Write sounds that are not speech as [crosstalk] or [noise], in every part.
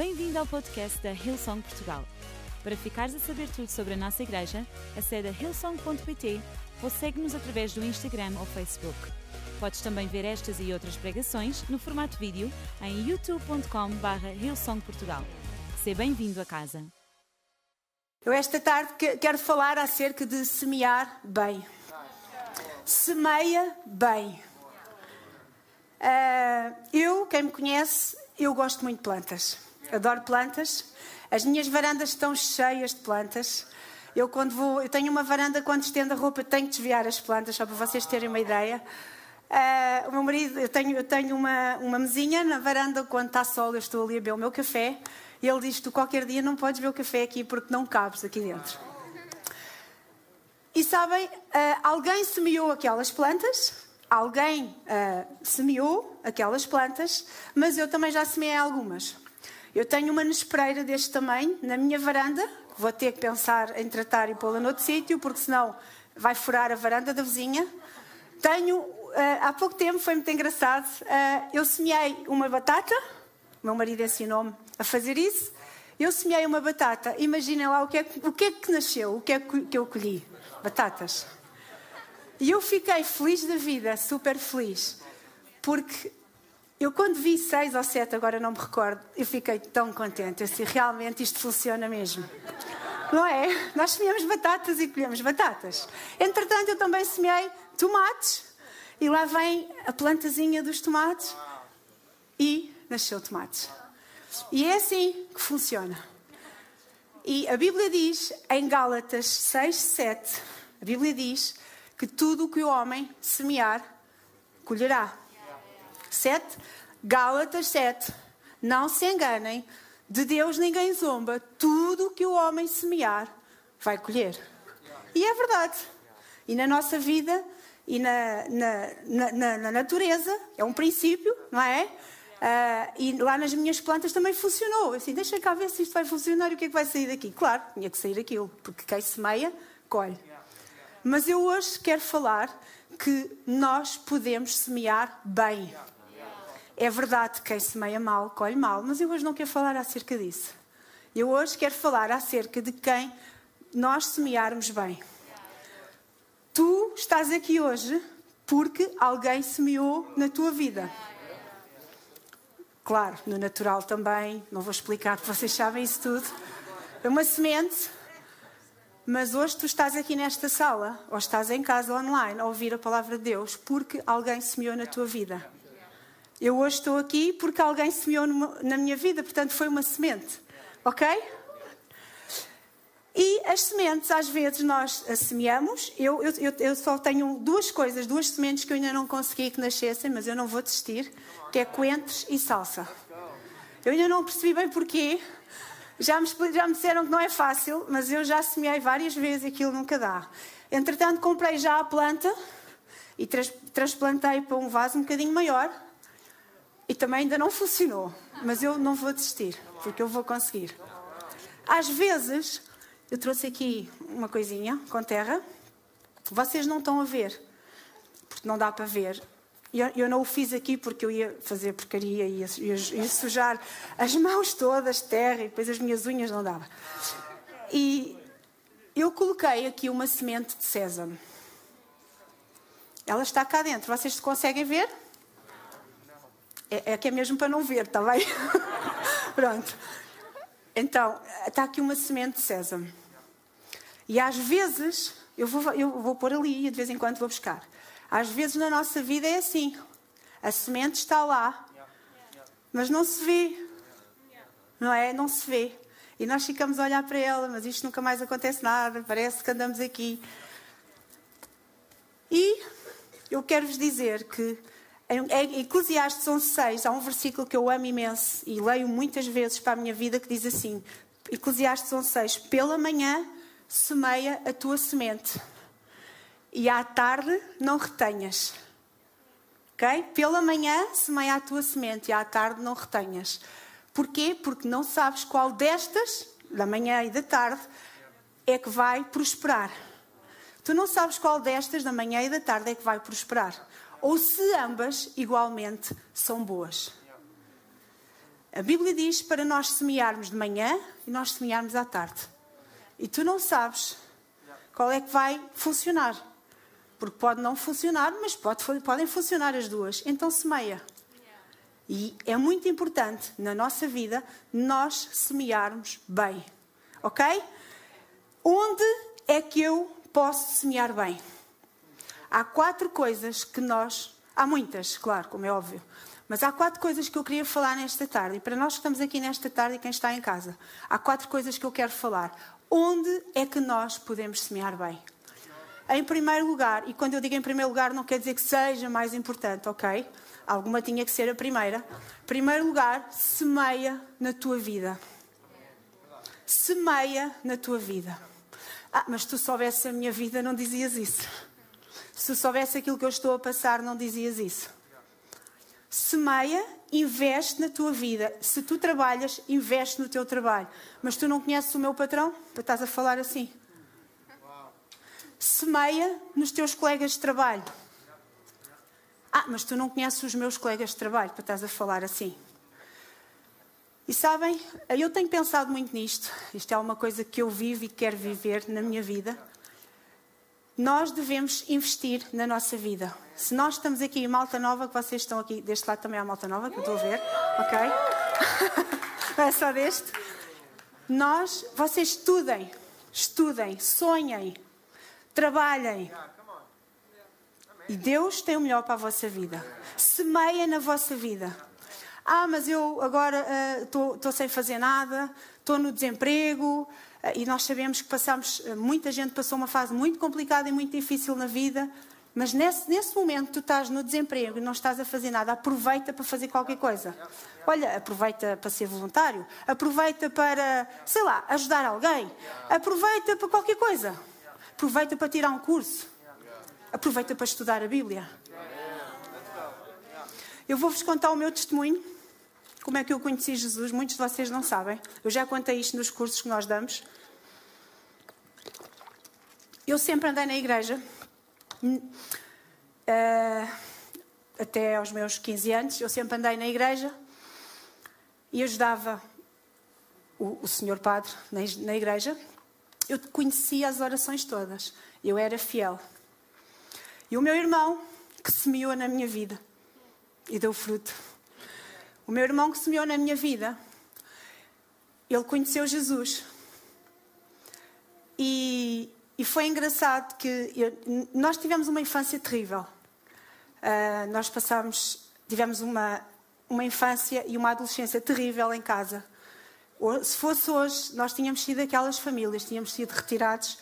Bem-vindo ao podcast da Hillsong Portugal. Para ficares a saber tudo sobre a nossa igreja, acede a hillsong.pt ou segue-nos através do Instagram ou Facebook. Podes também ver estas e outras pregações no formato vídeo em youtube.com.br hillsongportugal. Seja bem-vindo a casa. Eu esta tarde quero falar acerca de semear bem. Semeia bem. Uh, eu, quem me conhece, eu gosto muito de plantas. Adoro plantas. As minhas varandas estão cheias de plantas. Eu quando vou, eu tenho uma varanda quando estendo a roupa tenho que desviar as plantas só para vocês terem uma ideia. Uh, o meu marido, eu tenho, eu tenho uma, uma mesinha na varanda quando está sol, eu estou ali a beber o meu café e ele diz: Tu qualquer dia não podes beber o café aqui porque não cabes aqui dentro. E sabem, uh, alguém semeou aquelas plantas, alguém uh, semeou aquelas plantas, mas eu também já semeei algumas. Eu tenho uma nespereira deste tamanho na minha varanda, vou ter que pensar em tratar e pô-la noutro sítio, porque senão vai furar a varanda da vizinha. Tenho, uh, há pouco tempo, foi muito engraçado, uh, eu semeei uma batata, meu marido ensinou-me a fazer isso. Eu semeei uma batata, imaginem lá o que, é, o que é que nasceu, o que é que eu colhi? Batatas. E eu fiquei feliz da vida, super feliz, porque eu, quando vi seis ou sete, agora não me recordo, eu fiquei tão contente. Eu disse, realmente isto funciona mesmo. Não é? Nós semeamos batatas e colhemos batatas. Entretanto, eu também semeei tomates. E lá vem a plantazinha dos tomates. E nasceu tomates. E é assim que funciona. E a Bíblia diz, em Gálatas 6, 7, a Bíblia diz que tudo o que o homem semear, colherá. 7. Gálatas 7. Não se enganem, de Deus ninguém zomba. Tudo o que o homem semear vai colher. E é verdade. E na nossa vida e na, na, na, na natureza, é um princípio, não é? Uh, e lá nas minhas plantas também funcionou. Assim, deixa cá ver se isto vai funcionar e o que é que vai sair daqui. Claro, tinha que sair aquilo, porque quem semeia, colhe. Mas eu hoje quero falar que nós podemos semear bem. É verdade que quem semeia mal, colhe mal, mas eu hoje não quero falar acerca disso. Eu hoje quero falar acerca de quem nós semearmos bem. Tu estás aqui hoje porque alguém semeou na tua vida. Claro, no natural também, não vou explicar vocês sabem isso tudo. É uma semente, mas hoje tu estás aqui nesta sala, ou estás em casa online, a ouvir a palavra de Deus, porque alguém semeou na tua vida. Eu hoje estou aqui porque alguém semeou na minha vida, portanto foi uma semente. Ok? E as sementes, às vezes, nós semeamos. Eu, eu, eu só tenho duas coisas, duas sementes que eu ainda não consegui que nascessem, mas eu não vou desistir, que é coentros e salsa. Eu ainda não percebi bem porquê. Já me, já me disseram que não é fácil, mas eu já semeei várias vezes e aquilo nunca dá. Entretanto, comprei já a planta e trans, transplantei para um vaso um bocadinho maior e também ainda não funcionou, mas eu não vou desistir, porque eu vou conseguir. Às vezes, eu trouxe aqui uma coisinha com terra, vocês não estão a ver, porque não dá para ver. Eu, eu não o fiz aqui porque eu ia fazer porcaria e ia, ia, ia sujar as mãos todas, terra, e depois as minhas unhas não dava. E eu coloquei aqui uma semente de sésamo. Ela está cá dentro. Vocês conseguem ver? É, é que é mesmo para não ver, está bem? [laughs] Pronto. Então, está aqui uma semente de sésamo. E às vezes, eu vou, eu vou pôr ali e de vez em quando vou buscar. Às vezes na nossa vida é assim. A semente está lá, mas não se vê. Não é? Não se vê. E nós ficamos a olhar para ela, mas isto nunca mais acontece nada, parece que andamos aqui. E eu quero vos dizer que em Eclesiastes 11.6 há um versículo que eu amo imenso e leio muitas vezes para a minha vida que diz assim, Eclesiastes 11.6 Pela manhã semeia a tua semente e à tarde não retenhas. Ok? Pela manhã semeia a tua semente e à tarde não retenhas. Porquê? Porque não sabes qual destas, da manhã e da tarde, é que vai prosperar. Tu não sabes qual destas, da manhã e da tarde, é que vai prosperar ou se ambas igualmente são boas. A Bíblia diz para nós semearmos de manhã e nós semearmos à tarde. E tu não sabes qual é que vai funcionar. Porque pode não funcionar, mas pode, podem funcionar as duas. Então semeia. E é muito importante na nossa vida nós semearmos bem. Ok? Onde é que eu posso semear bem? Há quatro coisas que nós. Há muitas, claro, como é óbvio. Mas há quatro coisas que eu queria falar nesta tarde. E para nós que estamos aqui nesta tarde e quem está em casa, há quatro coisas que eu quero falar. Onde é que nós podemos semear bem? Em primeiro lugar, e quando eu digo em primeiro lugar, não quer dizer que seja mais importante, ok? Alguma tinha que ser a primeira. Primeiro lugar, semeia na tua vida. Semeia na tua vida. Ah, mas tu soubesse a minha vida, não dizias isso. Se soubesse aquilo que eu estou a passar, não dizias isso. Semeia, investe na tua vida. Se tu trabalhas, investe no teu trabalho. Mas tu não conheces o meu patrão? Estás a falar assim. Semeia nos teus colegas de trabalho. Ah, mas tu não conheces os meus colegas de trabalho para estás a falar assim. E sabem, eu tenho pensado muito nisto. Isto é uma coisa que eu vivo e quero viver na minha vida. Nós devemos investir na nossa vida. Se nós estamos aqui Malta Nova, que vocês estão aqui, deste lado também há Malta Nova, que eu estou a ver, ok? [laughs] É só deste. Nós, vocês estudem, estudem, sonhem, Trabalhem. E Deus tem o melhor para a vossa vida. Semeia na vossa vida. Ah, mas eu agora estou uh, sem fazer nada, estou no desemprego. Uh, e nós sabemos que passamos, uh, muita gente passou uma fase muito complicada e muito difícil na vida. Mas nesse, nesse momento tu estás no desemprego e não estás a fazer nada, aproveita para fazer qualquer coisa. Olha, aproveita para ser voluntário, aproveita para, sei lá, ajudar alguém, aproveita para qualquer coisa. Aproveita para tirar um curso. Aproveita para estudar a Bíblia. Eu vou-vos contar o meu testemunho. Como é que eu conheci Jesus? Muitos de vocês não sabem. Eu já contei isto nos cursos que nós damos. Eu sempre andei na igreja. Uh, até aos meus 15 anos, eu sempre andei na igreja e ajudava o, o senhor padre na, na igreja eu conhecia as orações todas. Eu era fiel. E o meu irmão, que semeou na minha vida e deu fruto. O meu irmão que semeou na minha vida, ele conheceu Jesus. E, e foi engraçado que eu, nós tivemos uma infância terrível. Uh, nós passámos, tivemos uma, uma infância e uma adolescência terrível em casa. Se fosse hoje, nós tínhamos sido aquelas famílias, tínhamos sido retirados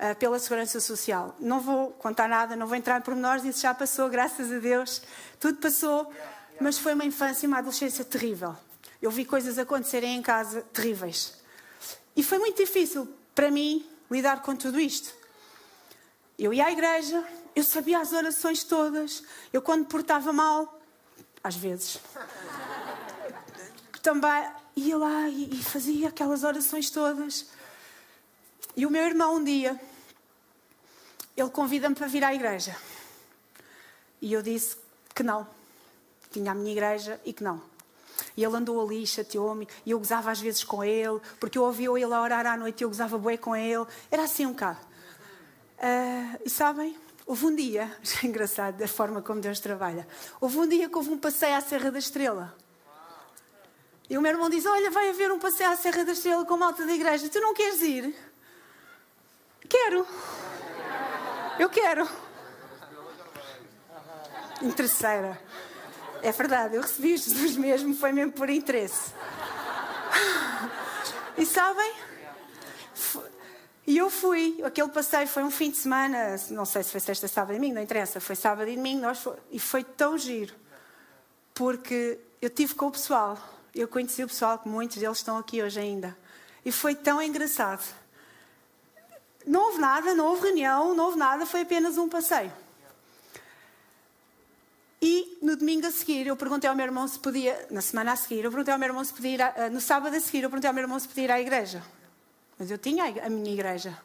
uh, pela Segurança Social. Não vou contar nada, não vou entrar em pormenores, isso já passou, graças a Deus, tudo passou, mas foi uma infância e uma adolescência terrível. Eu vi coisas acontecerem em casa terríveis. E foi muito difícil para mim lidar com tudo isto. Eu ia à igreja, eu sabia as orações todas, eu quando portava mal, às vezes, [laughs] também ia lá e, e fazia aquelas orações todas. E o meu irmão, um dia, ele convida-me para vir à igreja. E eu disse que não. Tinha a minha igreja e que não. E ele andou ali, chateou-me, e eu gozava às vezes com ele, porque eu ouvia ele a orar à noite e eu gozava bué com ele. Era assim um bocado. Uh, e sabem, houve um dia, [laughs] é engraçado da forma como Deus trabalha, houve um dia que houve um passeio à Serra da Estrela. E o meu irmão diz: Olha, vai haver um passeio à Serra da Estrela com malta da igreja. Tu não queres ir? Quero. Eu quero. Interesseira. É verdade, eu recebi Jesus mesmo, foi mesmo por interesse. E sabem? E eu fui, aquele passeio foi um fim de semana, não sei se foi sexta, sábado e domingo, não interessa, foi sábado e domingo, nós foi, e foi tão giro, porque eu tive com o pessoal, eu conheci o pessoal, que muitos deles estão aqui hoje ainda. E foi tão engraçado. Não houve nada, não houve reunião, não houve nada, foi apenas um passeio. Domingo a seguir, eu perguntei ao meu irmão se podia, na semana a seguir, eu perguntei ao meu irmão se podia ir, a, no sábado a seguir, eu perguntei ao meu irmão se podia ir à igreja. Mas eu tinha a minha igreja.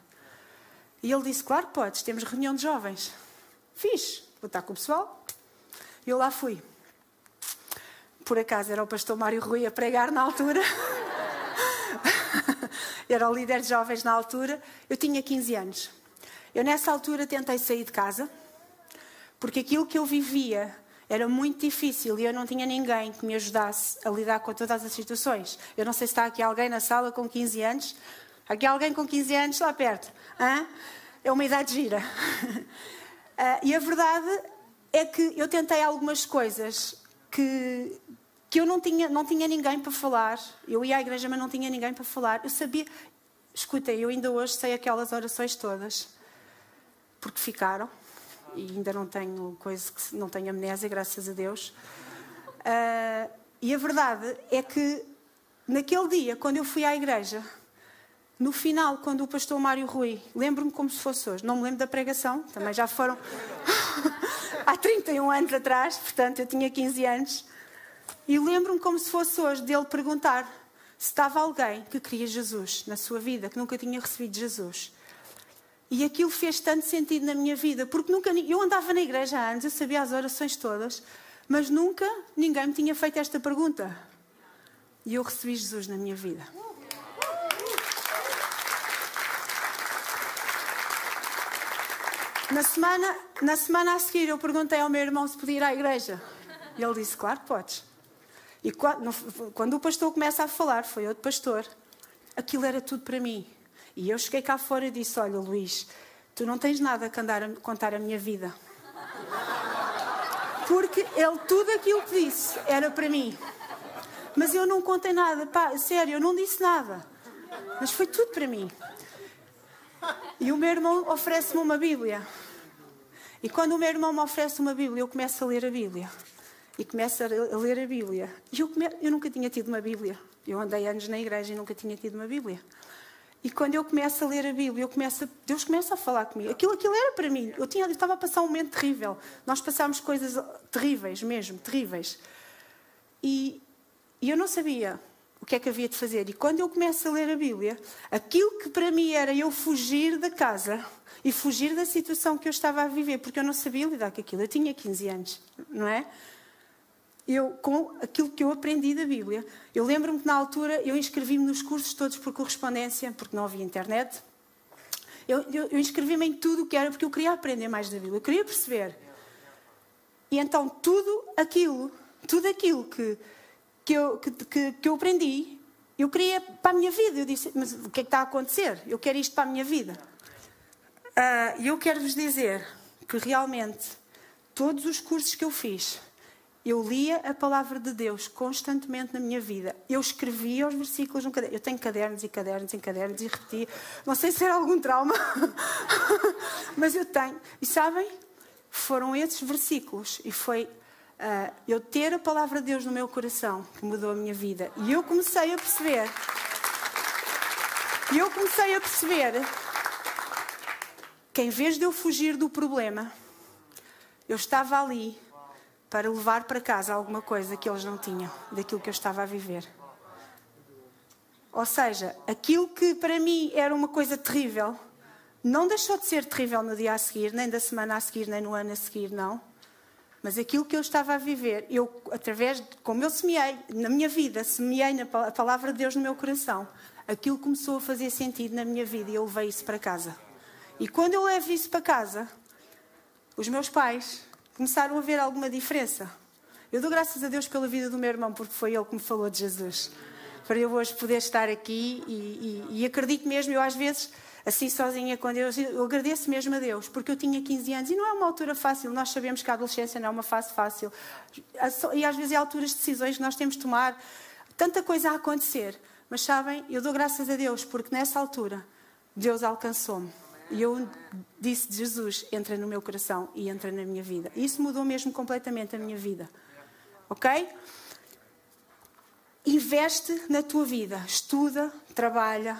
E ele disse: Claro que podes, temos reunião de jovens. Fiz, vou estar com o pessoal. E eu lá fui por acaso era o pastor Mário Rui a pregar na altura. [laughs] era o líder de jovens na altura. Eu tinha 15 anos. Eu, nessa altura, tentei sair de casa, porque aquilo que eu vivia era muito difícil e eu não tinha ninguém que me ajudasse a lidar com todas as situações. Eu não sei se está aqui alguém na sala com 15 anos. Aqui alguém com 15 anos lá perto. Hã? É uma idade gira. uh, [laughs] e a verdade é que eu tentei algumas coisas que, que eu não tinha, não tinha ninguém para falar. Eu ia à igreja, mas não tinha ninguém para falar. Eu sabia. Escutem, eu ainda hoje sei aquelas orações todas. Porque ficaram. E ainda não tenho coisa que não tenho amnésia, graças a Deus. Uh, e a verdade é que naquele dia, quando eu fui à igreja, no final, quando o pastor Mário Rui, lembro-me como se fosse hoje, não me lembro da pregação, também já foram [laughs] há 31 anos atrás, portanto eu tinha 15 anos. E lembro-me como se fosse hoje dele perguntar se estava alguém que queria Jesus na sua vida, que nunca tinha recebido Jesus. E aquilo fez tanto sentido na minha vida, porque nunca eu andava na igreja há anos, eu sabia as orações todas, mas nunca ninguém me tinha feito esta pergunta. E eu recebi Jesus na minha vida. Na semana, na semana a seguir, eu perguntei ao meu irmão se podia ir à igreja. E ele disse: Claro, podes. E quando, quando o pastor começa a falar, foi outro pastor, aquilo era tudo para mim. E eu cheguei cá fora e disse: Olha, Luís, tu não tens nada a, andar a contar a minha vida. Porque ele, tudo aquilo que disse era para mim. Mas eu não contei nada, pá, sério, eu não disse nada. Mas foi tudo para mim. E o meu irmão oferece-me uma Bíblia. E quando o meu irmão me oferece uma Bíblia, eu começo a ler a Bíblia. E começo a ler a Bíblia. E eu, come... eu nunca tinha tido uma Bíblia. Eu andei anos na igreja e nunca tinha tido uma Bíblia. E quando eu começo a ler a Bíblia, começo a... Deus começa a falar comigo. Aquilo, aquilo era para mim. Eu, tinha, eu estava a passar um momento terrível. Nós passámos coisas terríveis mesmo, terríveis. E, e eu não sabia o que é que havia de fazer. E quando eu começo a ler a Bíblia, aquilo que para mim era eu fugir da casa e fugir da situação que eu estava a viver, porque eu não sabia lidar com aquilo. Eu tinha 15 anos, não é? Eu, com aquilo que eu aprendi da Bíblia, eu lembro-me que na altura eu inscrevi-me nos cursos todos por correspondência, porque não havia internet. Eu, eu, eu inscrevi-me em tudo o que era, porque eu queria aprender mais da Bíblia, eu queria perceber. E então tudo aquilo, tudo aquilo que que eu, que, que, que eu aprendi, eu queria para a minha vida. Eu disse, mas o que é que está a acontecer? Eu quero isto para a minha vida. Ah, e uh, eu quero vos dizer que realmente todos os cursos que eu fiz, eu lia a palavra de Deus constantemente na minha vida. Eu escrevia os versículos no caderno. Eu tenho cadernos e cadernos e cadernos e repetia. Não sei se era algum trauma, [laughs] mas eu tenho. E sabem? Foram esses versículos e foi uh, eu ter a palavra de Deus no meu coração que mudou a minha vida. E eu comecei a perceber. E eu comecei a perceber que em vez de eu fugir do problema, eu estava ali para levar para casa alguma coisa que eles não tinham, daquilo que eu estava a viver. Ou seja, aquilo que para mim era uma coisa terrível, não deixou de ser terrível no dia a seguir, nem da semana a seguir, nem no ano a seguir, não. Mas aquilo que eu estava a viver, eu, através de como eu semeei na minha vida, semeei na a palavra de Deus no meu coração, aquilo começou a fazer sentido na minha vida e eu levei isso para casa. E quando eu levo isso para casa, os meus pais começaram a ver alguma diferença. Eu dou graças a Deus pela vida do meu irmão, porque foi ele que me falou de Jesus. Para eu hoje poder estar aqui e, e, e acredito mesmo, eu às vezes assim sozinha com Deus. Eu agradeço mesmo a Deus, porque eu tinha 15 anos e não é uma altura fácil. Nós sabemos que a adolescência não é uma fase fácil. E às vezes é alturas de decisões que nós temos de tomar. Tanta coisa a acontecer. Mas sabem, eu dou graças a Deus, porque nessa altura Deus alcançou-me. E eu disse: Jesus, entra no meu coração e entra na minha vida. E isso mudou mesmo completamente a minha vida. Ok? Investe na tua vida, estuda, trabalha,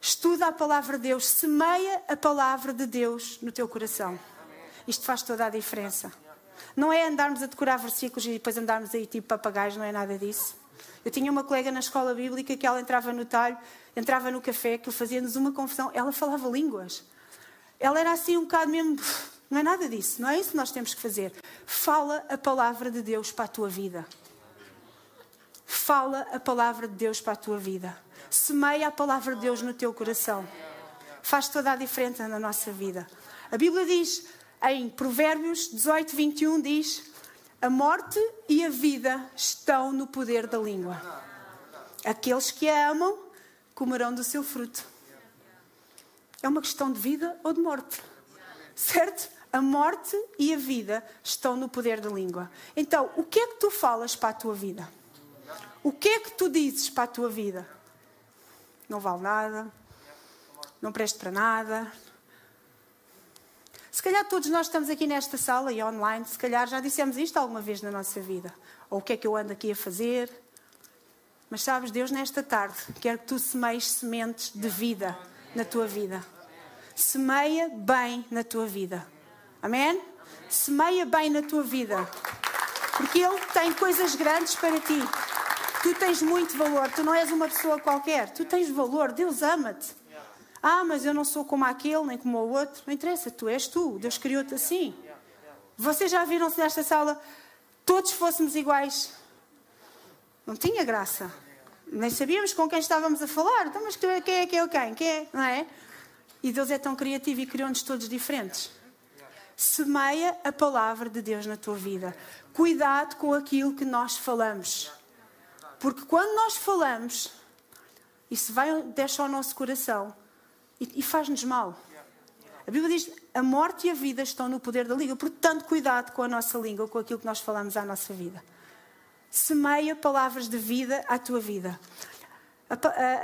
Estuda a palavra de Deus, semeia a palavra de Deus no teu coração. Isto faz toda a diferença. Não é andarmos a decorar versículos e depois andarmos aí tipo papagaios, não é nada disso. Eu tinha uma colega na escola bíblica que ela entrava no talho, entrava no café, que fazia-nos uma confusão. Ela falava línguas. Ela era assim um bocado mesmo. Não é nada disso, não é isso que nós temos que fazer. Fala a palavra de Deus para a tua vida. Fala a palavra de Deus para a tua vida. Semeia a palavra de Deus no teu coração. Faz toda a diferença na nossa vida. A Bíblia diz em Provérbios 18, 21: diz: A morte e a vida estão no poder da língua. Aqueles que a amam comerão do seu fruto. É uma questão de vida ou de morte. Certo? A morte e a vida estão no poder da língua. Então, o que é que tu falas para a tua vida? O que é que tu dizes para a tua vida? Não vale nada, não preste para nada. Se calhar todos nós estamos aqui nesta sala e online, se calhar já dissemos isto alguma vez na nossa vida. Ou o que é que eu ando aqui a fazer? Mas sabes, Deus nesta tarde quer que tu semeies sementes de vida na tua vida. Semeia bem na tua vida. Amém? Semeia bem na tua vida. Porque Ele tem coisas grandes para ti. Tu tens muito valor. Tu não és uma pessoa qualquer. Tu tens valor. Deus ama-te. Ah, mas eu não sou como aquele, nem como o outro. Não interessa. Tu és tu. Deus criou-te assim. Vocês já viram-se nesta sala todos fôssemos iguais? Não tinha graça. Nem sabíamos com quem estávamos a falar. Então, mas quem é que é o quem? Quem é? Não é? E Deus é tão criativo e criou-nos todos diferentes. Semeia a palavra de Deus na tua vida. Cuidado com aquilo que nós falamos. Porque quando nós falamos, isso vai, deixa ao nosso coração e, e faz-nos mal. A Bíblia diz: a morte e a vida estão no poder da língua. Portanto, cuidado com a nossa língua, com aquilo que nós falamos à nossa vida semeia palavras de vida à tua vida.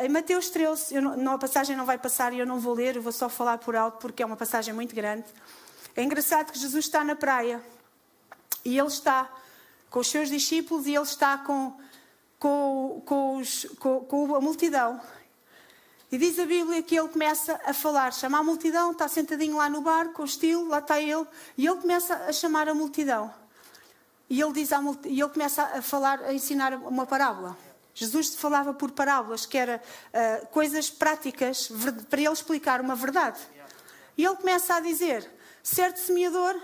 Em Mateus 13, eu não, a passagem não vai passar e eu não vou ler, eu vou só falar por alto porque é uma passagem muito grande. É engraçado que Jesus está na praia e ele está com os seus discípulos e ele está com, com, com, os, com, com a multidão. E diz a Bíblia que ele começa a falar, chama a multidão, está sentadinho lá no bar, com o estilo, lá está ele, e ele começa a chamar a multidão. E ele, diz e ele começa a falar, a ensinar uma parábola. Jesus falava por parábolas, que era uh, coisas práticas para ele explicar uma verdade. E ele começa a dizer: certo semeador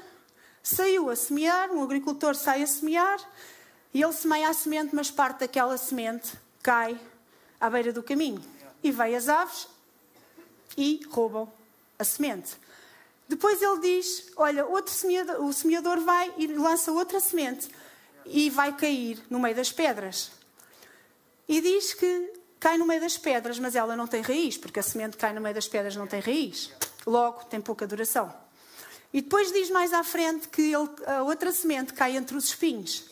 saiu a semear, um agricultor sai a semear, e ele semeia a semente, mas parte daquela semente cai à beira do caminho. E vêm as aves e roubam a semente. Depois ele diz: Olha, outro semeador, o semeador vai e lança outra semente e vai cair no meio das pedras. E diz que cai no meio das pedras, mas ela não tem raiz, porque a semente cai no meio das pedras não tem raiz. Logo, tem pouca duração. E depois diz mais à frente que ele, a outra semente cai entre os espinhos.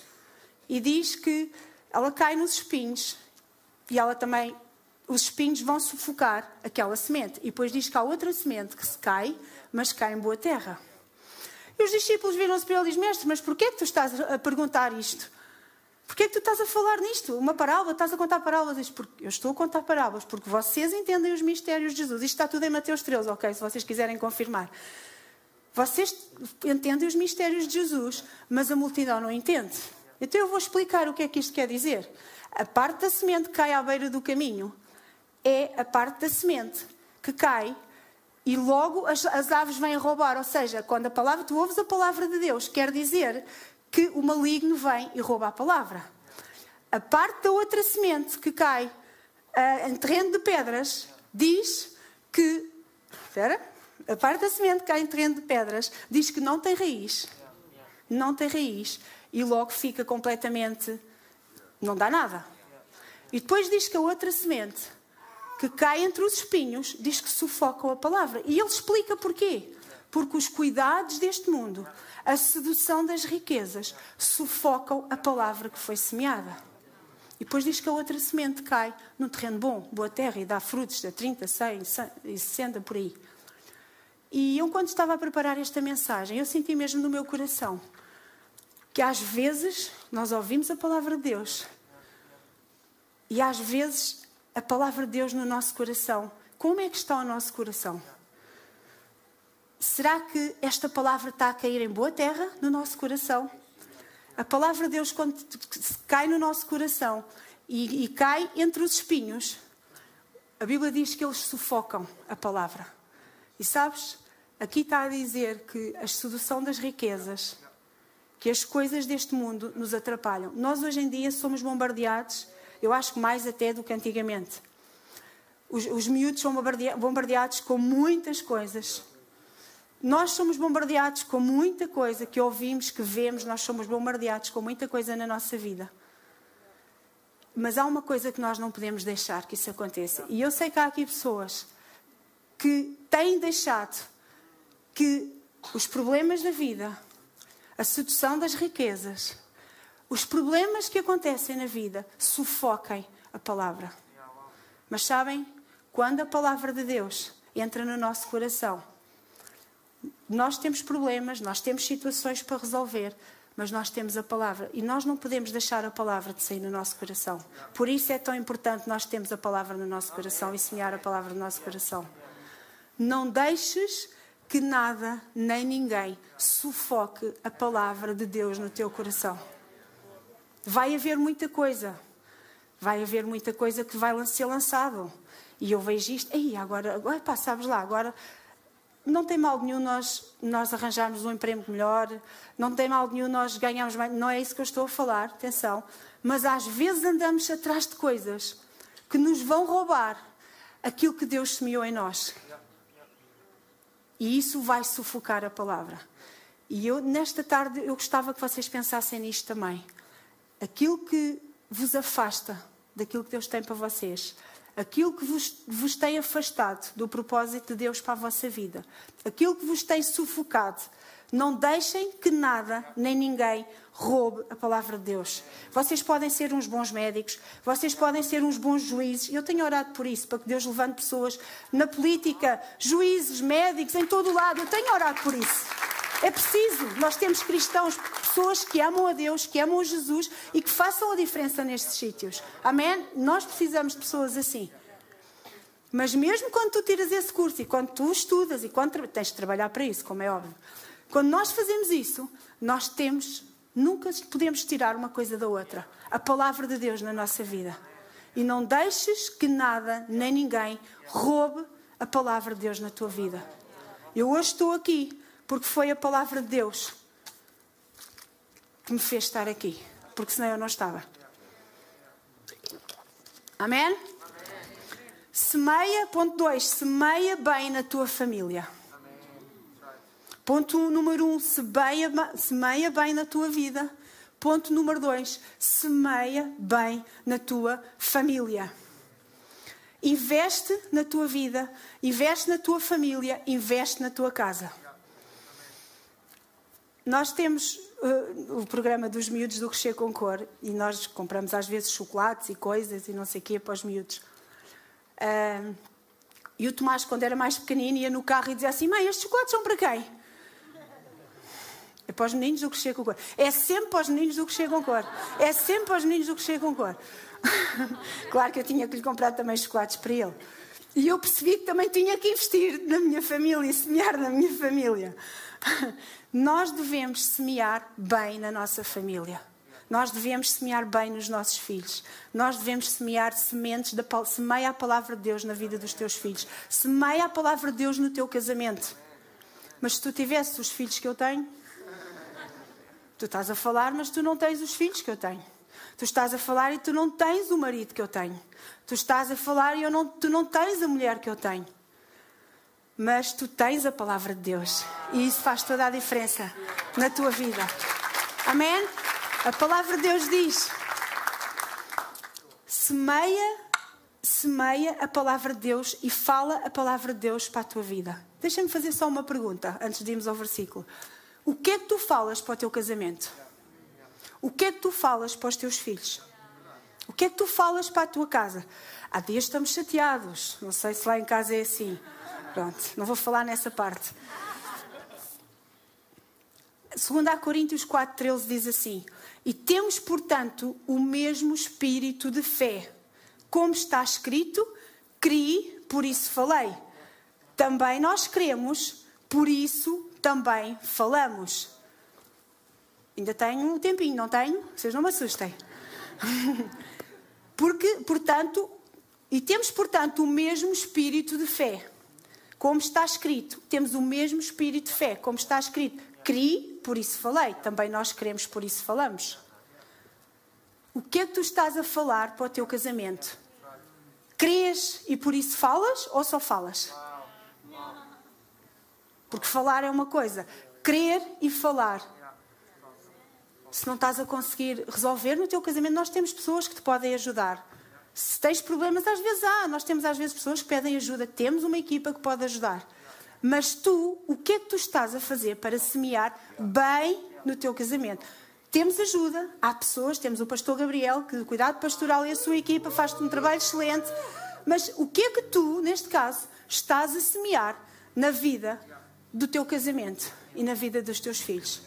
E diz que ela cai nos espinhos e ela também, os espinhos vão sufocar aquela semente. E depois diz que há outra semente que se cai mas cai em boa terra. E os discípulos viram-se para ele e dizem, mestre, mas porquê é que tu estás a perguntar isto? Porquê é que tu estás a falar nisto? Uma parábola, estás a contar parábolas? Diz, porque eu estou a contar parábolas, porque vocês entendem os mistérios de Jesus. Isto está tudo em Mateus 13, ok? Se vocês quiserem confirmar. Vocês entendem os mistérios de Jesus, mas a multidão não entende. Então eu vou explicar o que é que isto quer dizer. A parte da semente cai à beira do caminho é a parte da semente que cai e logo as, as aves vêm roubar. Ou seja, quando a palavra, tu ouves a palavra de Deus, quer dizer que o maligno vem e rouba a palavra. A parte da outra semente que cai uh, em terreno de pedras diz que. Espera. A parte da semente que cai em terreno de pedras diz que não tem raiz. Não tem raiz. E logo fica completamente. Não dá nada. E depois diz que a outra semente que cai entre os espinhos, diz que sufocam a palavra. E ele explica porquê. Porque os cuidados deste mundo, a sedução das riquezas, sufocam a palavra que foi semeada. E depois diz que a outra semente cai no terreno bom, boa terra, e dá frutos de 30, 100 e 60 por aí. E eu, quando estava a preparar esta mensagem, eu senti mesmo no meu coração que às vezes nós ouvimos a palavra de Deus e às vezes a palavra de Deus no nosso coração. Como é que está o nosso coração? Será que esta palavra está a cair em boa terra no nosso coração? A palavra de Deus, quando cai no nosso coração e, e cai entre os espinhos, a Bíblia diz que eles sufocam a palavra. E sabes, aqui está a dizer que a sedução das riquezas, que as coisas deste mundo nos atrapalham. Nós hoje em dia somos bombardeados Eu acho que mais até do que antigamente. Os, os miúdos são bombardeados com muitas coisas. Nós somos bombardeados com muita coisa que ouvimos, que vemos, nós somos bombardeados com muita coisa na nossa vida. Mas há uma coisa que nós não podemos deixar que isso aconteça. E eu sei que há aqui pessoas que têm deixado que os problemas da vida, a sedução das riquezas, os problemas que acontecem na vida sufoquem a palavra. Mas sabem, quando a palavra de Deus entra no nosso coração, nós temos problemas, nós temos situações para resolver, mas nós temos a palavra e nós não podemos deixar a palavra de sair no nosso coração. Por isso é tão importante nós termos a palavra no nosso coração e semear a palavra no nosso coração. Não deixes que nada nem ninguém sufoque a palavra de Deus no teu coração. Vai haver muita coisa. Vai haver muita coisa que vai ser lançado. E eu vejo isto, ei, agora, agora pá, sabes lá, agora não tem mal nenhum nós, nós arranjarmos um emprego melhor, não tem mal nenhum nós ganharmos mais, não é isso que eu estou a falar, atenção. Mas às vezes andamos atrás de coisas que nos vão roubar aquilo que Deus semeou em nós. E isso vai sufocar a palavra. E eu, nesta tarde, eu gostava que vocês pensassem nisto também. Aquilo que vos afasta daquilo que Deus tem para vocês aquilo que vos, vos tem afastado do propósito de Deus para a vossa vida, aquilo que vos tem sufocado, não deixem que nada nem ninguém roube a palavra de Deus. Vocês podem ser uns bons médicos, vocês podem ser uns bons juízes. Eu tenho orado por isso, para que Deus levante pessoas na política, juízes, médicos, em todo o lado. Eu tenho orado por isso. É preciso. Nós temos cristãos, pessoas que amam a Deus, que amam a Jesus e que façam a diferença nestes sítios. Amém? Nós precisamos de pessoas assim. Mas mesmo quando tu tiras esse curso e quando tu estudas e quando tens de trabalhar para isso, como é óbvio, quando nós fazemos isso, nós temos, nunca podemos tirar uma coisa da outra. A palavra de Deus na nossa vida. E não deixes que nada nem ninguém roube a palavra de Deus na tua vida. Eu hoje estou aqui porque foi a palavra de Deus que me fez estar aqui. Porque senão eu não estava. Amém? Semeia, ponto 2, semeia bem na tua família. Ponto número 1, um, semeia, semeia bem na tua vida. Ponto número 2, semeia bem na tua família. Investe na tua vida, investe na tua família, investe na tua casa. Nós temos uh, o programa dos miúdos do Crescer com Cor e nós compramos às vezes chocolates e coisas e não sei o quê para os miúdos. Uh, e o Tomás, quando era mais pequenino, ia no carro e dizia assim: Mãe, estes chocolates são para quem? É para os meninos do Crescer com Cor. É sempre para os meninos do Crescer com Cor. É sempre para os meninos do Crescer com Cor. [laughs] claro que eu tinha que lhe comprar também chocolates para ele. E eu percebi que também tinha que investir na minha família e semear na minha família. Nós devemos semear bem na nossa família. Nós devemos semear bem nos nossos filhos. Nós devemos semear sementes da semeia a palavra de Deus na vida dos teus filhos. Semeia a palavra de Deus no teu casamento. Mas se tu tivesses os filhos que eu tenho, tu estás a falar, mas tu não tens os filhos que eu tenho. Tu estás a falar e tu não tens o marido que eu tenho. Tu estás a falar e eu não, tu não tens a mulher que eu tenho mas tu tens a palavra de Deus e isso faz toda a diferença na tua vida. Amém? A palavra de Deus diz: semeia, semeia a palavra de Deus e fala a palavra de Deus para a tua vida. Deixa-me fazer só uma pergunta antes de irmos ao versículo. O que é que tu falas para o teu casamento? O que é que tu falas para os teus filhos? O que é que tu falas para a tua casa? Há dias estamos chateados. Não sei se lá em casa é assim. Pronto, não vou falar nessa parte. 2 Coríntios 4,13 diz assim: E temos, portanto, o mesmo espírito de fé. Como está escrito, criei, por isso falei. Também nós cremos, por isso também falamos. Ainda tenho um tempinho, não tenho? Vocês não me assustem. [laughs] Porque, portanto, e temos, portanto, o mesmo espírito de fé. Como está escrito, temos o mesmo espírito de fé. Como está escrito, criei, por isso falei. Também nós queremos, por isso falamos. o que é que tu estás a falar para o teu casamento? Crês e por isso falas ou só falas? Porque falar é uma coisa, crer e falar. Se não estás a conseguir resolver no teu casamento, nós temos pessoas que te podem ajudar. Se tens problemas, às vezes há. Nós temos às vezes pessoas que pedem ajuda. Temos uma equipa que pode ajudar. Mas tu, o que é que tu estás a fazer para semear bem no teu casamento? Temos ajuda, há pessoas, temos o pastor Gabriel, que o cuidado pastoral e a sua equipa faz um trabalho excelente. Mas o que é que tu, neste caso, estás a semear na vida do teu casamento e na vida dos teus filhos.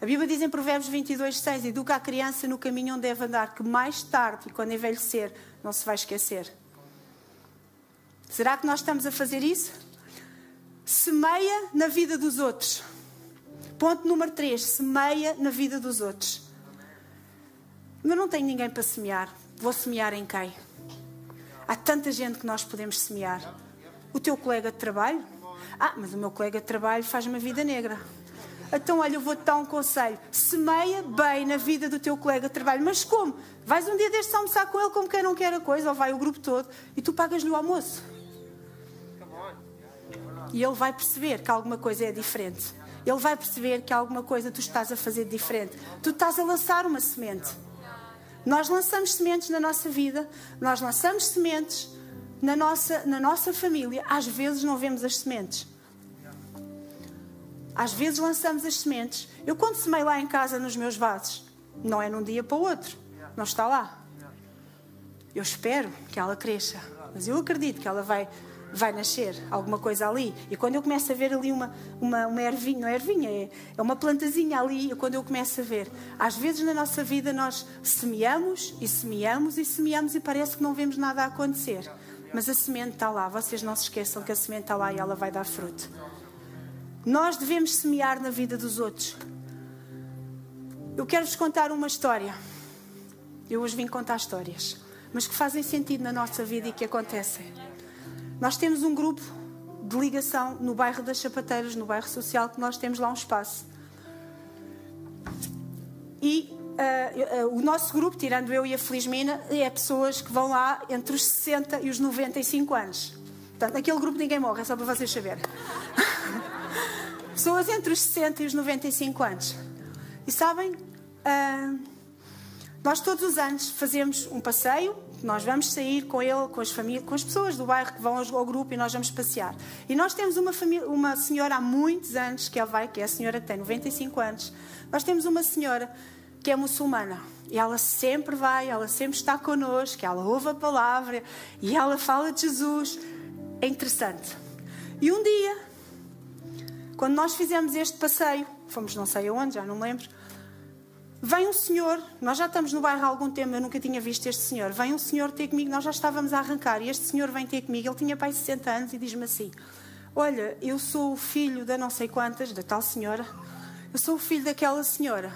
A Bíblia diz em Provérbios 22, 6: Educa a criança no caminho onde deve andar, que mais tarde, quando envelhecer, não se vai esquecer. Será que nós estamos a fazer isso? Semeia na vida dos outros. Ponto número 3: semeia na vida dos outros. Mas não tenho ninguém para semear. Vou semear em quem? Há tanta gente que nós podemos semear. O teu colega de trabalho? Ah, mas o meu colega de trabalho faz uma vida negra. Então, olha, eu vou-te dar um conselho. Semeia bem na vida do teu colega de trabalho. Mas como? Vais um dia destes almoçar com ele como quem não quer a coisa, ou vai o grupo todo, e tu pagas-lhe o almoço. E ele vai perceber que alguma coisa é diferente. Ele vai perceber que alguma coisa tu estás a fazer diferente. Tu estás a lançar uma semente. Nós lançamos sementes na nossa vida, nós lançamos sementes na nossa, na nossa família. Às vezes não vemos as sementes. Às vezes lançamos as sementes. Eu, quando semei lá em casa nos meus vasos, não é num dia para o outro. Não está lá. Eu espero que ela cresça. Mas eu acredito que ela vai, vai nascer alguma coisa ali. E quando eu começo a ver ali uma, uma, uma ervinha, não é ervinha, é, é uma plantazinha ali, e quando eu começo a ver, às vezes na nossa vida nós semeamos e semeamos e semeamos e parece que não vemos nada a acontecer. Mas a semente está lá. Vocês não se esqueçam que a semente está lá e ela vai dar fruto. Nós devemos semear na vida dos outros. Eu quero-vos contar uma história. Eu hoje vim contar histórias, mas que fazem sentido na nossa vida e que acontecem. Nós temos um grupo de ligação no bairro das Chapateiras, no bairro social, que nós temos lá um espaço. E uh, uh, o nosso grupo, tirando eu e a Felizmina, é pessoas que vão lá entre os 60 e os 95 anos. Portanto, naquele grupo ninguém morre, é só para vocês saberem. [laughs] pessoas entre os 60 e os 95 anos. E sabem, uh, nós todos os anos fazemos um passeio, nós vamos sair com ele, com as, famílias, com as pessoas do bairro que vão ao grupo e nós vamos passear. E nós temos uma, família, uma senhora há muitos anos que ela vai, que é a senhora que tem 95 anos. Nós temos uma senhora que é muçulmana. E ela sempre vai, ela sempre está connosco, ela ouve a palavra e ela fala de Jesus. É interessante. E um dia, quando nós fizemos este passeio, fomos não sei aonde, já não me lembro, vem um senhor, nós já estamos no bairro há algum tempo, eu nunca tinha visto este senhor, vem um senhor ter comigo, nós já estávamos a arrancar, e este senhor vem ter comigo, ele tinha pai 60 anos e diz-me assim: Olha, eu sou o filho da não sei quantas, da tal senhora, eu sou o filho daquela senhora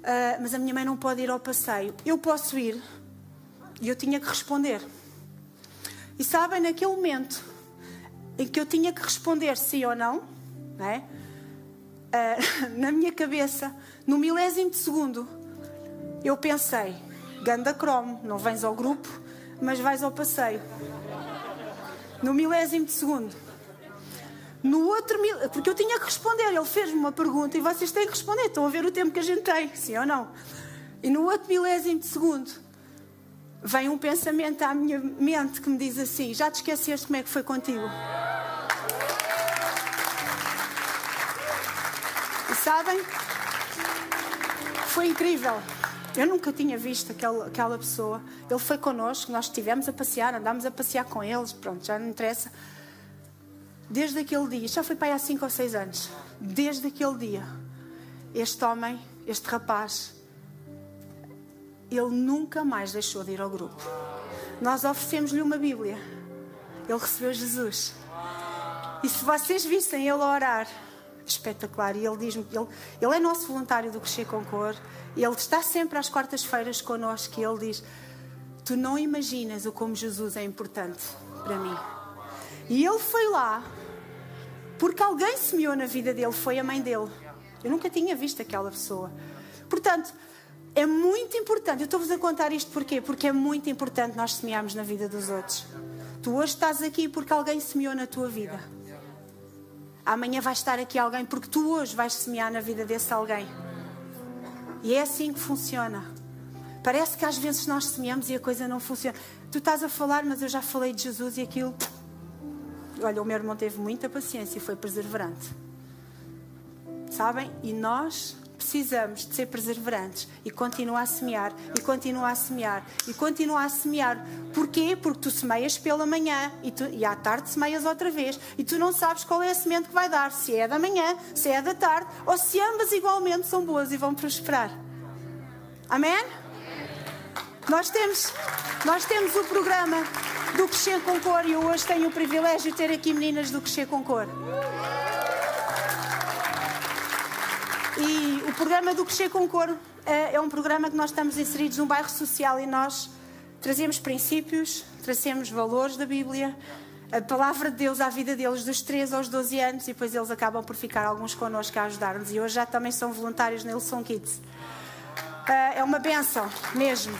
Uh, mas a minha mãe não pode ir ao passeio. Eu posso ir? E eu tinha que responder. E sabem, naquele momento em que eu tinha que responder sim ou não, não é? uh, [laughs] na minha cabeça, no milésimo de segundo, eu pensei: ganda cromo, não vens ao grupo, mas vais ao passeio. No milésimo de segundo. No outro, porque eu tinha que responder, ele fez-me uma pergunta e vocês têm que responder. Estão a ver o tempo que a gente tem, sim ou não? E no outro milésimo de segundo, vem um pensamento à minha mente que me diz assim: Já te esqueceste como é que foi contigo? E sabem? Foi incrível. Eu nunca tinha visto aquela, aquela pessoa. Ele foi connosco, nós estivemos a passear, andámos a passear com eles, pronto, já não interessa. Desde aquele dia, já foi para aí há 5 ou 6 anos, desde aquele dia, este homem, este rapaz, ele nunca mais deixou de ir ao grupo. Nós oferecemos-lhe uma Bíblia. Ele recebeu Jesus. E se vocês vissem ele orar, espetacular. E ele diz-me, ele, ele é nosso voluntário do Crescer com Cor. E ele está sempre às quartas-feiras connosco. E ele diz: Tu não imaginas o como Jesus é importante para mim. E ele foi lá porque alguém semeou na vida dele, foi a mãe dele. Eu nunca tinha visto aquela pessoa. Portanto, É muito importante. Eu estou-vos a contar isto porquê? Porque é muito importante nós semearmos na vida dos outros. Tu hoje estás aqui porque alguém semeou na tua vida. Amanhã vai estar aqui alguém porque tu hoje vais semear na vida desse alguém. E é assim que funciona. Parece que às vezes nós semeamos e a coisa não funciona. Tu estás a falar, mas eu já falei de Jesus e aquilo. Olha, o meu irmão teve muita paciência e foi perseverante. Sabem? E nós precisamos de ser perseverantes e continuar a semear, e continuar a semear, e continuar a semear. Porquê? Porque tu semeias pela manhã e, tu, e à tarde semeias outra vez. E tu não sabes qual é a semente que vai dar, se é da manhã, se é da tarde, ou se ambas igualmente são boas e vão prosperar. Amém? Nós temos, nós temos o programa do Crescer com Cor e eu hoje tenho o privilégio de ter aqui meninas do Crescer com Cor. E o programa do Crescer com Cor é, é um programa que nós estamos inseridos num bairro social e nós trazemos princípios, trazemos valores da Bíblia, a palavra de Deus à vida deles dos 3 aos 12 anos e depois eles acabam por ficar alguns connosco a ajudar-nos e hoje já também são voluntários na Ilson Kids. É, é uma benção mesmo.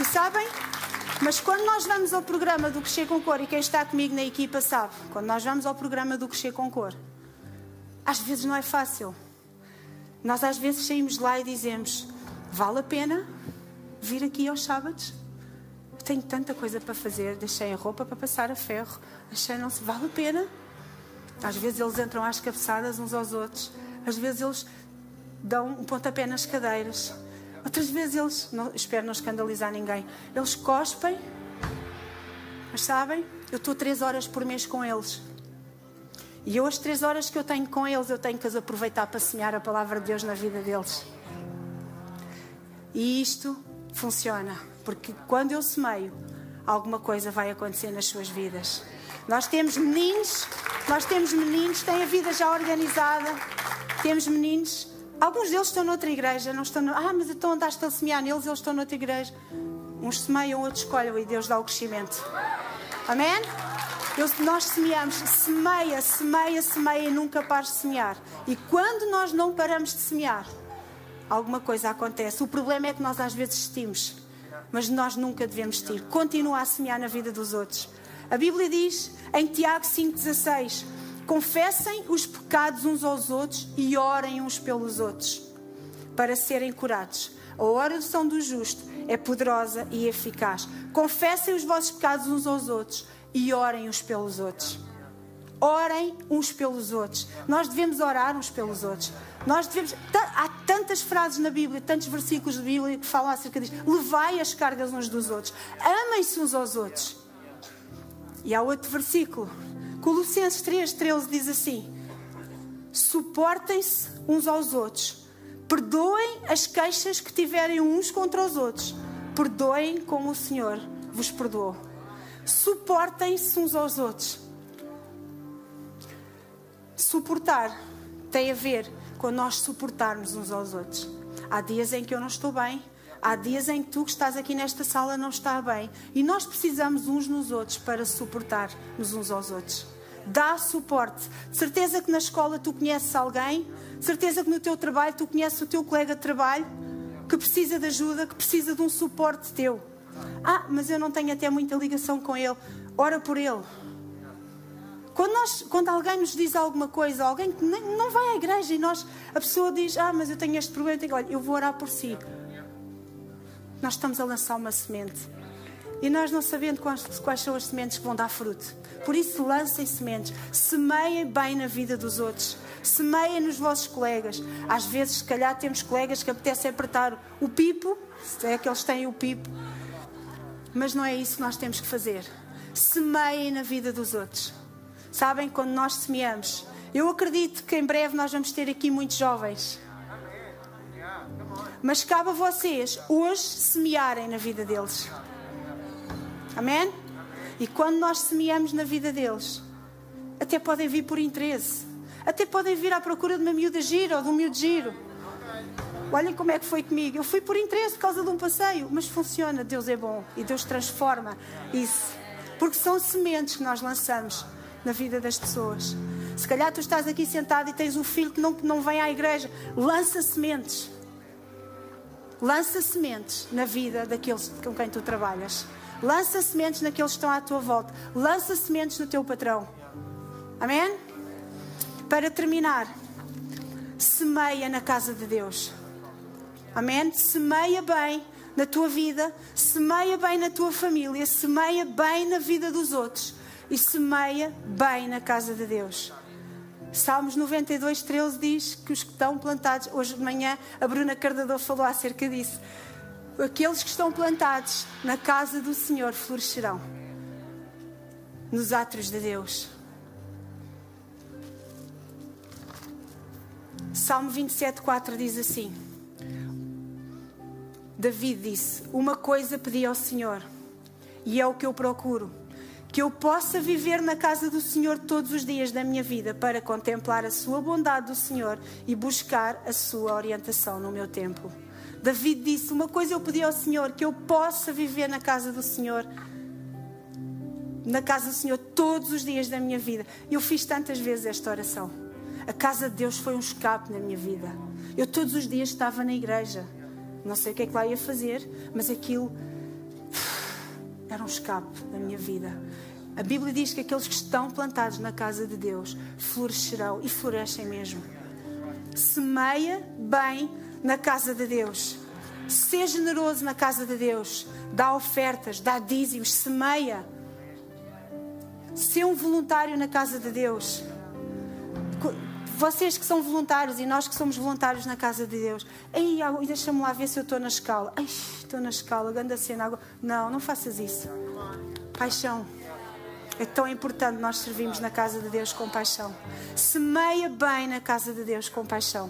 E sabem? Mas quando nós vamos ao programa do Crescer com Cor, e quem está comigo na equipa sabe, quando nós vamos ao programa do Crescer com Cor, às vezes não é fácil. Nós às vezes saímos lá e dizemos: vale a pena vir aqui aos sábados? Tenho tanta coisa para fazer, deixei a roupa para passar a ferro, achei não se vale a pena. Às vezes eles entram às cabeçadas uns aos outros, às vezes eles dão um pontapé nas cadeiras, outras vezes eles, não, espero não escandalizar ninguém, eles cospem, mas sabem, eu estou três horas por mês com eles. E eu, as três horas que eu tenho com eles, eu tenho que as aproveitar para semear a palavra de Deus na vida deles. E isto funciona, porque quando eu semeio, alguma coisa vai acontecer nas suas vidas. Nós temos meninos, nós temos meninos, têm a vida já organizada, temos meninos, alguns deles estão noutra igreja, não estão no, ah, mas então andaste a semear neles, eles estão noutra igreja. Uns semeiam, outros escolhem e Deus dá o crescimento. Amém? Eu, nós semeamos, semeia, semeia, semeia e nunca pares de semear. E quando nós não paramos de semear, alguma coisa acontece. O problema é que nós às vezes desistimos, mas nós nunca devemos desistir. Continua a semear na vida dos outros. A Bíblia diz em Tiago 5,16: Confessem os pecados uns aos outros e orem uns pelos outros, para serem curados. A oração do justo é poderosa e eficaz. Confessem os vossos pecados uns aos outros e orem uns pelos outros. Orem uns pelos outros. Nós devemos orar uns pelos outros. Nós devemos. Há tantas frases na Bíblia, tantos versículos da Bíblia que falam acerca disso. Levai as cargas uns dos outros. Amem-se uns aos outros. E há outro versículo. Colossenses 3, 13 diz assim: Suportem-se uns aos outros. Perdoem as queixas que tiverem uns contra os outros. Perdoem como o Senhor vos perdoou suportem-se uns aos outros. Suportar tem a ver com nós suportarmos uns aos outros. Há dias em que eu não estou bem, há dias em que tu que estás aqui nesta sala não está bem e nós precisamos uns nos outros para suportar-nos uns aos outros. Dá suporte. Certeza que na escola tu conheces alguém, certeza que no teu trabalho tu conheces o teu colega de trabalho que precisa de ajuda, que precisa de um suporte teu. Ah, mas eu não tenho até muita ligação com ele. Ora por ele. Quando, nós, quando alguém nos diz alguma coisa, alguém que nem, não vai à igreja e nós, a pessoa diz: Ah, mas eu tenho este problema, eu olha, eu vou orar por si. Nós estamos a lançar uma semente. E nós não sabendo quais, quais são as sementes que vão dar fruto. Por isso, lancem sementes. Semeiem bem na vida dos outros. Semeiem nos vossos colegas. Às vezes, se calhar, temos colegas que apetecem apertar o pipo, se é que eles têm o pipo, mas não é isso que nós temos que fazer. Semeiem na vida dos outros. Sabem, quando nós semeamos, eu acredito que em breve nós vamos ter aqui muitos jovens. Mas cabe a vocês hoje semearem na vida deles. Amém? E quando nós semeamos na vida deles, até podem vir por interesse, até podem vir à procura de uma miúda giro ou de um miúdo giro. Olhem como é que foi comigo. Eu fui por interesse, por causa de um passeio, mas funciona. Deus é bom e Deus transforma isso. Porque são sementes que nós lançamos na vida das pessoas. Se calhar tu estás aqui sentado e tens um filho que não, não vem à igreja, lança sementes. Lança sementes na vida daqueles com quem tu trabalhas. Lança sementes naqueles que estão à tua volta. Lança sementes no teu patrão. Amém? Para terminar, semeia na casa de Deus. Amém? Semeia bem na tua vida, semeia bem na tua família, semeia bem na vida dos outros e semeia bem na casa de Deus. Salmos 92, 13 diz que os que estão plantados, hoje de manhã a Bruna Cardador falou acerca disso. Aqueles que estão plantados na casa do Senhor florescerão nos átrios de Deus. Salmo 27, 4 diz assim: David disse: Uma coisa pedi ao Senhor, e é o que eu procuro que eu possa viver na casa do Senhor todos os dias da minha vida para contemplar a sua bondade do Senhor e buscar a sua orientação no meu tempo. David disse: Uma coisa eu pedi ao Senhor, que eu possa viver na casa do Senhor, na casa do Senhor todos os dias da minha vida. Eu fiz tantas vezes esta oração. A casa de Deus foi um escape na minha vida. Eu todos os dias estava na igreja. Não sei o que é que lá ia fazer, mas aquilo era um escape da minha vida. A Bíblia diz que aqueles que estão plantados na casa de Deus florescerão e florescem mesmo. Semeia bem na casa de Deus. Seja generoso na casa de Deus. Dá ofertas, dá dízimos, semeia. Ser um voluntário na casa de Deus. Vocês que são voluntários e nós que somos voluntários na casa de Deus. Ei, deixa-me lá ver se eu estou na escala. Ai, estou na escala, ganda cena. Não, não faças isso. Paixão. É tão importante nós servirmos na casa de Deus com paixão. Semeia bem na casa de Deus com paixão.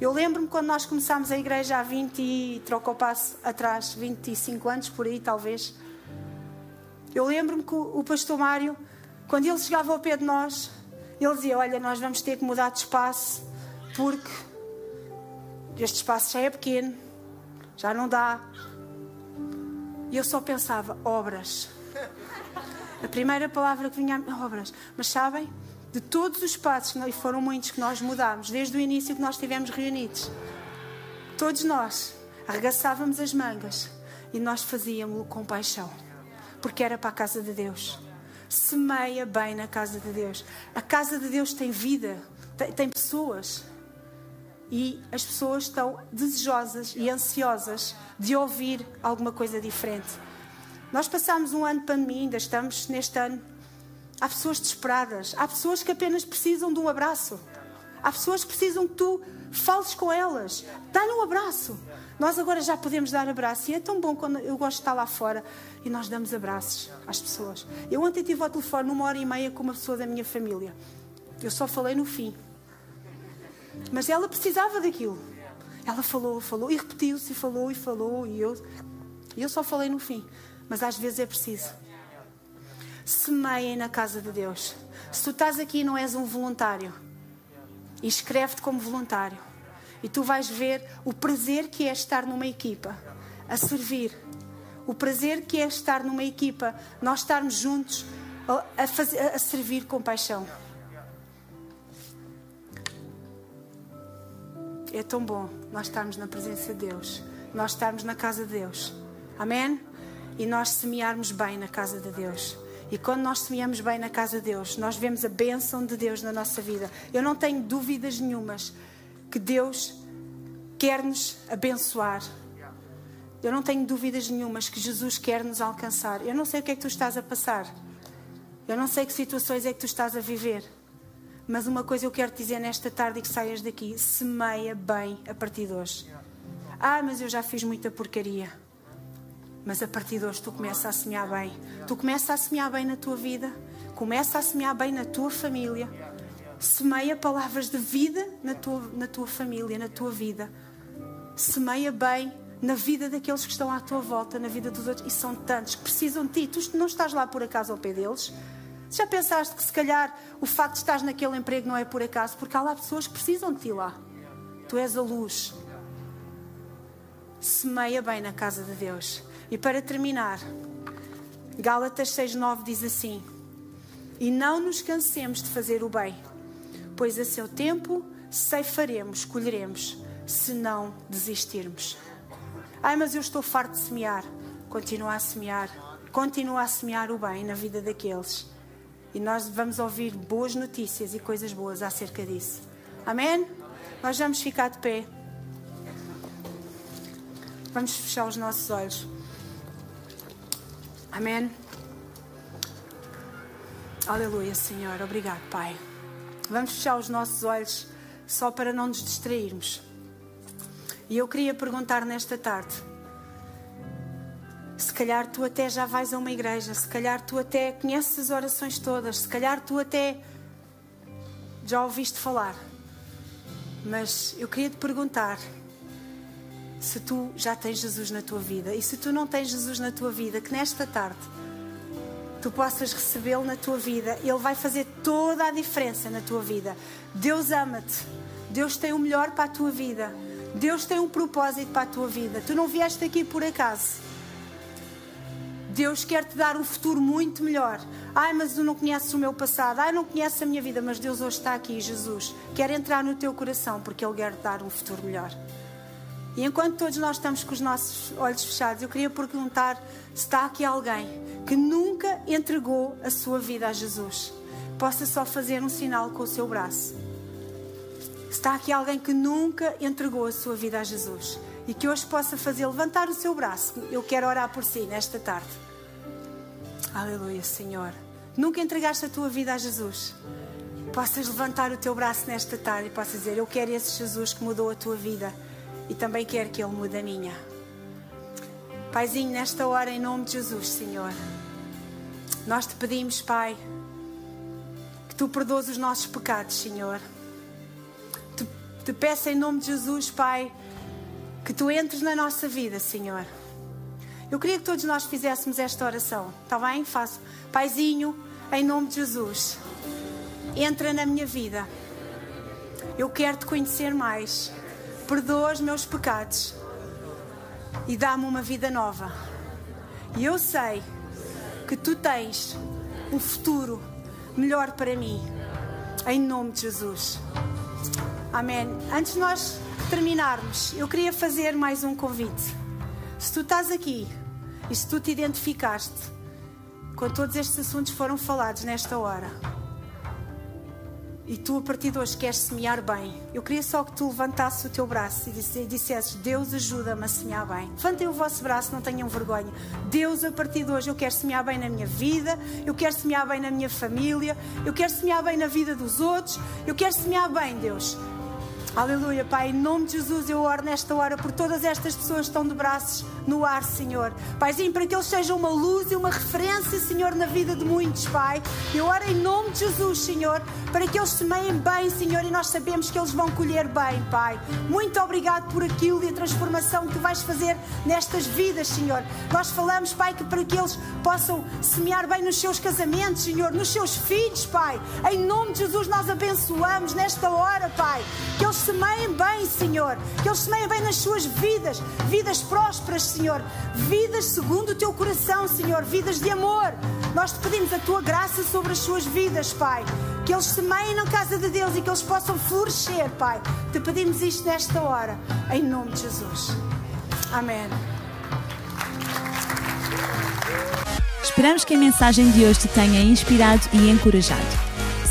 Eu lembro-me quando nós começámos a igreja há 20 e trocou passo atrás, 25 anos por aí talvez. Eu lembro-me que o pastor Mário, quando ele chegava ao pé de nós, ele dizia: Olha, nós vamos ter que mudar de espaço porque este espaço já é pequeno, já não dá. E eu só pensava: obras. A primeira palavra que vinha obras. Mas sabem? De todos os passos, e foram muitos que nós mudámos, desde o início que nós estivemos reunidos, todos nós arregaçávamos as mangas e nós fazíamos-lo com paixão, porque era para a casa de Deus. Semeia bem na casa de Deus. A casa de Deus tem vida, tem, pessoas. E as pessoas estão desejosas e ansiosas de ouvir alguma coisa diferente. Nós passámos um ano de pandemia, ainda estamos neste ano. Há pessoas desesperadas, há pessoas que apenas precisam de um abraço. Há pessoas que precisam que tu fales com elas. Dá-lhe um abraço. Nós agora já podemos dar abraço e é tão bom quando eu gosto de estar lá fora e nós damos abraços às pessoas. Eu ontem tive ao telefone uma hora e meia com uma pessoa da minha família. Eu só falei no fim. Mas ela precisava daquilo. Ela falou, falou e repetiu-se, e falou e falou e eu, eu só falei no fim mas às vezes é preciso. Semeiem na casa de Deus. Se tu estás aqui e não és um voluntário, inscreve-te como voluntário. E tu vais ver o prazer que é estar numa equipa, a servir. O prazer que é estar numa equipa, nós estarmos juntos a, fazer, a servir com paixão. É tão bom nós estarmos na presença de Deus, nós estarmos na casa de Deus. Amém? e nós semearmos bem na casa de Deus. E quando nós semeamos bem na casa de Deus, nós vemos a bênção de Deus na nossa vida. Eu não tenho dúvidas nenhumas que Deus quer nos abençoar. Eu não tenho dúvidas nenhumas que Jesus quer nos alcançar. Eu não sei o que é que tu estás a passar. Eu não sei que situações é que tu estás a viver. Mas uma coisa eu quero te dizer nesta tarde e que saias daqui: semeia bem a partir de hoje. Ah, mas eu já fiz muita porcaria. Mas a partir de hoje tu começas a semear bem. Tu começas a semear bem na tua vida, começa a semear bem na tua família. Semeia palavras de vida na tua, na tua família, na tua vida. Semeia bem na vida daqueles que estão à tua volta, na vida dos outros. E são tantos que precisam de ti. Tu não estás lá por acaso ao pé deles. Já pensaste que se calhar o facto de estás naquele emprego não é por acaso, porque há lá pessoas que precisam de ti lá. Tu és a luz. Semeia bem na casa de Deus. E para terminar, Gálatas 6,9 diz assim: E não nos cansemos de fazer o bem, pois a seu tempo ceifaremos, colheremos, se não desistirmos. Ai, mas eu estou farto de semear. Continua a semear. Continua a semear o bem na vida daqueles. E nós vamos ouvir boas notícias e coisas boas acerca disso. Amém? Nós vamos ficar de pé. Vamos fechar os nossos olhos. Amém? Aleluia, Senhor. Obrigado, Pai. Vamos fechar os nossos olhos só para não nos distrairmos. E eu queria perguntar nesta tarde: se calhar tu até já vais a uma igreja, se calhar tu até conheces as orações todas, se calhar tu até já ouviste falar. Mas eu queria te perguntar se tu já tens Jesus na tua vida e se tu não tens Jesus na tua vida, que nesta tarde tu possas recebê-lo na tua vida, ele vai fazer toda a diferença na tua vida. Deus ama-te, Deus tem o melhor para a tua vida, Deus tem um propósito para a tua vida. Tu não vieste aqui por acaso. Deus quer te dar um futuro muito melhor. Ai, mas tu não conheces o meu passado. Ai, não conheces a minha vida. Mas Deus hoje está aqui, Jesus. Quer entrar no teu coração porque Ele quer te dar um futuro melhor. E enquanto todos nós estamos com os nossos olhos fechados, eu queria perguntar se está aqui alguém que nunca entregou a sua vida a Jesus. Possa só fazer um sinal com o seu braço. Se está aqui alguém que nunca entregou a sua vida a Jesus e que hoje possa fazer levantar o seu braço, eu quero orar por si nesta tarde. Aleluia, Senhor. Nunca entregaste a tua vida a Jesus. Possas levantar o teu braço nesta tarde e possas dizer: Eu quero esse Jesus que mudou a tua vida e também quero que Ele mude a minha. Paizinho, nesta hora, em nome de Jesus, Senhor, nós te pedimos, Pai, que tu perdoes os nossos pecados, Senhor. Te, te peço em nome de Jesus, Pai, que tu entres na nossa vida, Senhor. Eu queria que todos nós fizéssemos esta oração, está bem? Faço. Paizinho, em nome de Jesus, entra na minha vida. Eu quero te conhecer mais perdoa os meus pecados e dá-me uma vida nova. E eu sei que tu tens um futuro melhor para mim, em nome de Jesus. Amém. Antes de nós terminarmos, eu queria fazer mais um convite. Se tu estás aqui e se tu te identificaste com todos estes assuntos que foram falados nesta hora, e tu a partir de hoje queres semear bem, eu queria só que tu levantasses o teu braço e dissesses: Deus ajuda-me a semear bem. Levantem o vosso braço, não tenham vergonha. Deus, a partir de hoje, eu quero semear bem na minha vida, eu quero semear bem na minha família, eu quero semear bem na vida dos outros, eu quero semear bem, Deus. Aleluia, Pai. Em nome de Jesus, eu oro nesta hora por todas estas pessoas que estão de braços no ar, Senhor. Paizinho, para que eles sejam uma luz e uma referência, Senhor, na vida de muitos, Pai. Eu oro em nome de Jesus, Senhor, para que eles semeiem bem, Senhor, e nós sabemos que eles vão colher bem, Pai. Muito obrigado por aquilo e a transformação que vais fazer nestas vidas, Senhor. Nós falamos, Pai, que para que eles possam semear bem nos seus casamentos, Senhor, nos seus filhos, Pai. Em nome de Jesus, nós abençoamos nesta hora, Pai, que eles semeiem bem, Senhor. Que eles semeiem bem nas suas vidas, vidas prósperas, Senhor. Vidas segundo o teu coração, Senhor. Vidas de amor. Nós te pedimos a tua graça sobre as suas vidas, Pai. Que eles semeiem na casa de Deus e que eles possam florescer, Pai. Te pedimos isto nesta hora, em nome de Jesus. Amém. Esperamos que a mensagem de hoje te tenha inspirado e encorajado.